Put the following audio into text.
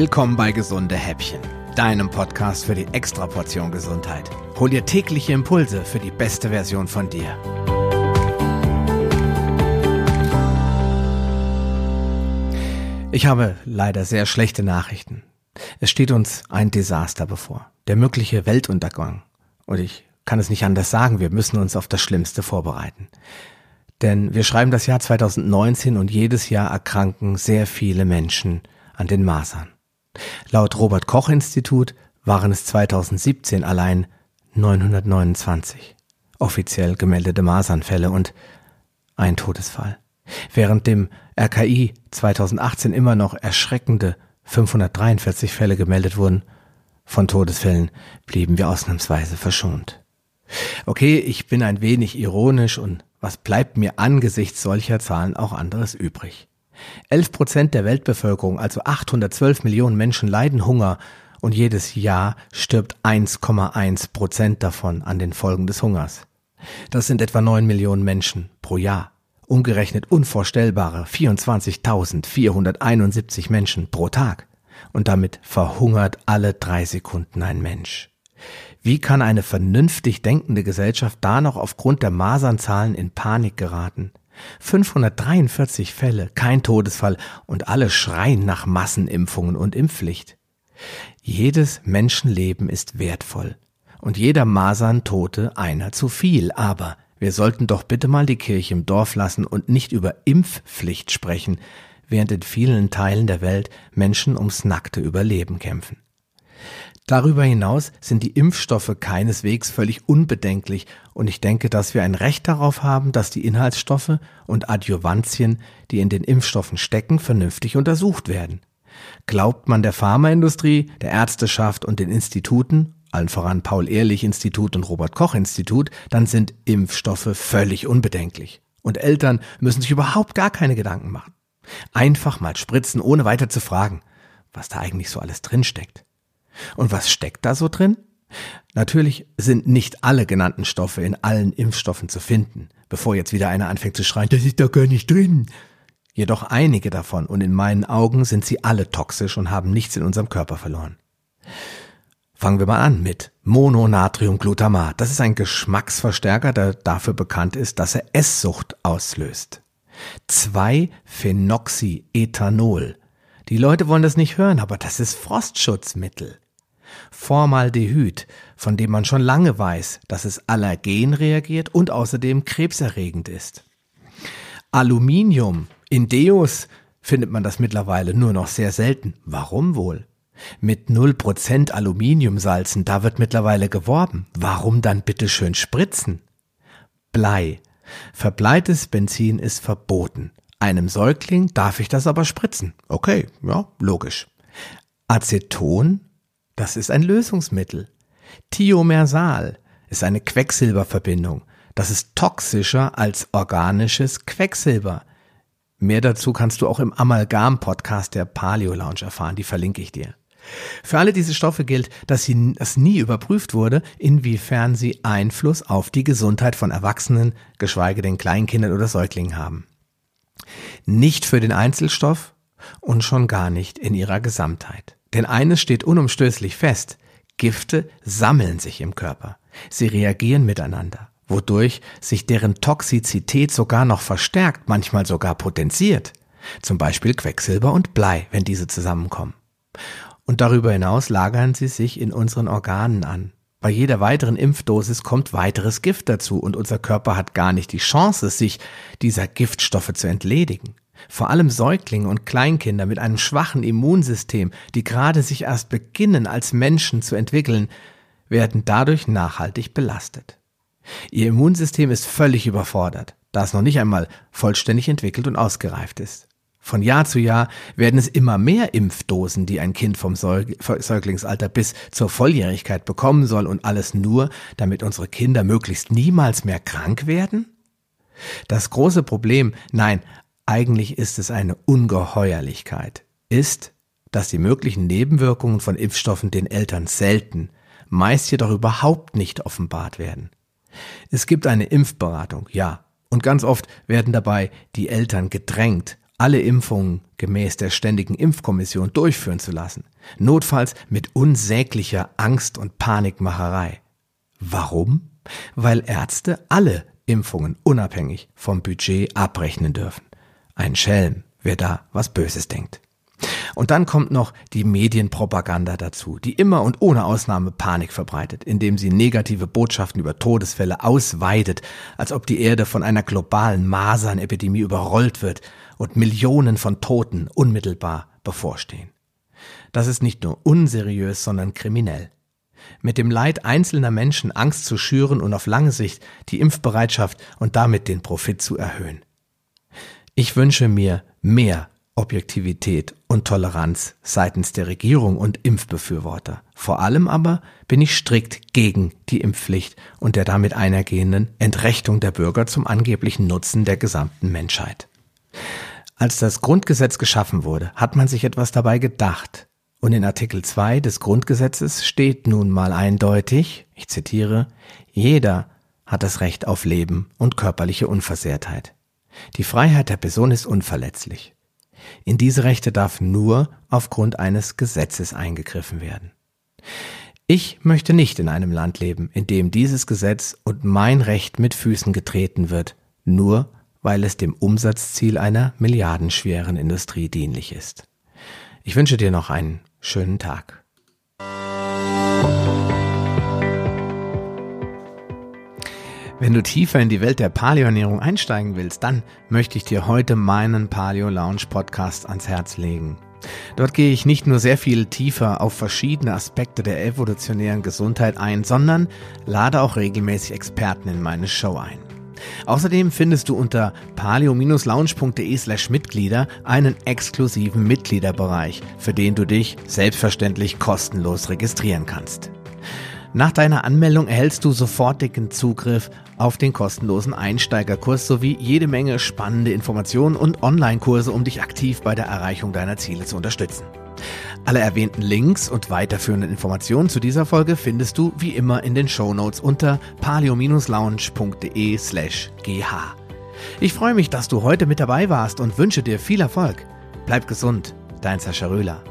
Willkommen bei Gesunde Häppchen, deinem Podcast für die Extraportion Gesundheit. Hol dir tägliche Impulse für die beste Version von dir. Ich habe leider sehr schlechte Nachrichten. Es steht uns ein Desaster bevor, der mögliche Weltuntergang. Und ich kann es nicht anders sagen, wir müssen uns auf das Schlimmste vorbereiten. Denn wir schreiben das Jahr 2019 und jedes Jahr erkranken sehr viele Menschen an den Masern. Laut Robert Koch Institut waren es 2017 allein 929 offiziell gemeldete Masernfälle und ein Todesfall. Während dem RKI 2018 immer noch erschreckende 543 Fälle gemeldet wurden, von Todesfällen blieben wir ausnahmsweise verschont. Okay, ich bin ein wenig ironisch und was bleibt mir angesichts solcher Zahlen auch anderes übrig? 11 Prozent der Weltbevölkerung, also 812 Millionen Menschen, leiden Hunger und jedes Jahr stirbt 1,1 Prozent davon an den Folgen des Hungers. Das sind etwa 9 Millionen Menschen pro Jahr. Umgerechnet unvorstellbare 24.471 Menschen pro Tag. Und damit verhungert alle drei Sekunden ein Mensch. Wie kann eine vernünftig denkende Gesellschaft da noch aufgrund der Masernzahlen in Panik geraten? 543 Fälle, kein Todesfall und alle schreien nach Massenimpfungen und Impfpflicht. Jedes Menschenleben ist wertvoll und jeder Maserntote einer zu viel, aber wir sollten doch bitte mal die Kirche im Dorf lassen und nicht über Impfpflicht sprechen, während in vielen Teilen der Welt Menschen ums nackte Überleben kämpfen. Darüber hinaus sind die Impfstoffe keineswegs völlig unbedenklich und ich denke, dass wir ein Recht darauf haben, dass die Inhaltsstoffe und Adjuvantien, die in den Impfstoffen stecken, vernünftig untersucht werden. Glaubt man der Pharmaindustrie, der Ärzteschaft und den Instituten, allen voran Paul-Ehrlich-Institut und Robert-Koch-Institut, dann sind Impfstoffe völlig unbedenklich. Und Eltern müssen sich überhaupt gar keine Gedanken machen. Einfach mal spritzen, ohne weiter zu fragen, was da eigentlich so alles drinsteckt. Und was steckt da so drin? Natürlich sind nicht alle genannten Stoffe in allen Impfstoffen zu finden, bevor jetzt wieder einer anfängt zu schreien, das ist doch gar nicht drin. Jedoch einige davon und in meinen Augen sind sie alle toxisch und haben nichts in unserem Körper verloren. Fangen wir mal an mit Mononatriumglutamat. Das ist ein Geschmacksverstärker, der dafür bekannt ist, dass er Esssucht auslöst. 2-Phenoxyethanol. Die Leute wollen das nicht hören, aber das ist Frostschutzmittel. Formaldehyd, von dem man schon lange weiß, dass es allergen reagiert und außerdem krebserregend ist. Aluminium, in Deos findet man das mittlerweile nur noch sehr selten. Warum wohl? Mit 0% Aluminiumsalzen, da wird mittlerweile geworben. Warum dann bitte schön spritzen? Blei. Verbleites Benzin ist verboten. Einem Säugling darf ich das aber spritzen. Okay, ja, logisch. Aceton das ist ein Lösungsmittel. Thiomersal ist eine Quecksilberverbindung. Das ist toxischer als organisches Quecksilber. Mehr dazu kannst du auch im Amalgam-Podcast der Paleo Lounge erfahren, die verlinke ich dir. Für alle diese Stoffe gilt, dass das nie überprüft wurde, inwiefern sie Einfluss auf die Gesundheit von Erwachsenen, geschweige denn Kleinkindern oder Säuglingen haben. Nicht für den Einzelstoff und schon gar nicht in ihrer Gesamtheit. Denn eines steht unumstößlich fest. Gifte sammeln sich im Körper. Sie reagieren miteinander, wodurch sich deren Toxizität sogar noch verstärkt, manchmal sogar potenziert. Zum Beispiel Quecksilber und Blei, wenn diese zusammenkommen. Und darüber hinaus lagern sie sich in unseren Organen an. Bei jeder weiteren Impfdosis kommt weiteres Gift dazu und unser Körper hat gar nicht die Chance, sich dieser Giftstoffe zu entledigen. Vor allem Säuglinge und Kleinkinder mit einem schwachen Immunsystem, die gerade sich erst beginnen als Menschen zu entwickeln, werden dadurch nachhaltig belastet. Ihr Immunsystem ist völlig überfordert, da es noch nicht einmal vollständig entwickelt und ausgereift ist. Von Jahr zu Jahr werden es immer mehr Impfdosen, die ein Kind vom Säuglingsalter bis zur Volljährigkeit bekommen soll und alles nur, damit unsere Kinder möglichst niemals mehr krank werden? Das große Problem, nein, eigentlich ist es eine Ungeheuerlichkeit, ist, dass die möglichen Nebenwirkungen von Impfstoffen den Eltern selten, meist jedoch überhaupt nicht offenbart werden. Es gibt eine Impfberatung, ja, und ganz oft werden dabei die Eltern gedrängt, alle Impfungen gemäß der Ständigen Impfkommission durchführen zu lassen, notfalls mit unsäglicher Angst und Panikmacherei. Warum? Weil Ärzte alle Impfungen unabhängig vom Budget abrechnen dürfen. Ein Schelm, wer da was Böses denkt. Und dann kommt noch die Medienpropaganda dazu, die immer und ohne Ausnahme Panik verbreitet, indem sie negative Botschaften über Todesfälle ausweitet, als ob die Erde von einer globalen Masernepidemie überrollt wird und Millionen von Toten unmittelbar bevorstehen. Das ist nicht nur unseriös, sondern kriminell. Mit dem Leid einzelner Menschen Angst zu schüren und auf lange Sicht die Impfbereitschaft und damit den Profit zu erhöhen. Ich wünsche mir mehr Objektivität und Toleranz seitens der Regierung und Impfbefürworter. Vor allem aber bin ich strikt gegen die Impfpflicht und der damit einhergehenden Entrechtung der Bürger zum angeblichen Nutzen der gesamten Menschheit. Als das Grundgesetz geschaffen wurde, hat man sich etwas dabei gedacht. Und in Artikel 2 des Grundgesetzes steht nun mal eindeutig, ich zitiere, jeder hat das Recht auf Leben und körperliche Unversehrtheit. Die Freiheit der Person ist unverletzlich. In diese Rechte darf nur aufgrund eines Gesetzes eingegriffen werden. Ich möchte nicht in einem Land leben, in dem dieses Gesetz und mein Recht mit Füßen getreten wird, nur weil es dem Umsatzziel einer milliardenschweren Industrie dienlich ist. Ich wünsche dir noch einen schönen Tag. Wenn du tiefer in die Welt der Paleoernährung einsteigen willst, dann möchte ich dir heute meinen Paleo Lounge Podcast ans Herz legen. Dort gehe ich nicht nur sehr viel tiefer auf verschiedene Aspekte der evolutionären Gesundheit ein, sondern lade auch regelmäßig Experten in meine Show ein. Außerdem findest du unter paleo-lounge.de slash Mitglieder einen exklusiven Mitgliederbereich, für den du dich selbstverständlich kostenlos registrieren kannst. Nach deiner Anmeldung erhältst du sofortigen Zugriff auf den kostenlosen Einsteigerkurs sowie jede Menge spannende Informationen und Online-Kurse, um dich aktiv bei der Erreichung deiner Ziele zu unterstützen. Alle erwähnten Links und weiterführenden Informationen zu dieser Folge findest du wie immer in den Show Notes unter palio-lounge.de slash gh. Ich freue mich, dass du heute mit dabei warst und wünsche dir viel Erfolg. Bleib gesund, dein Sascha Röhler.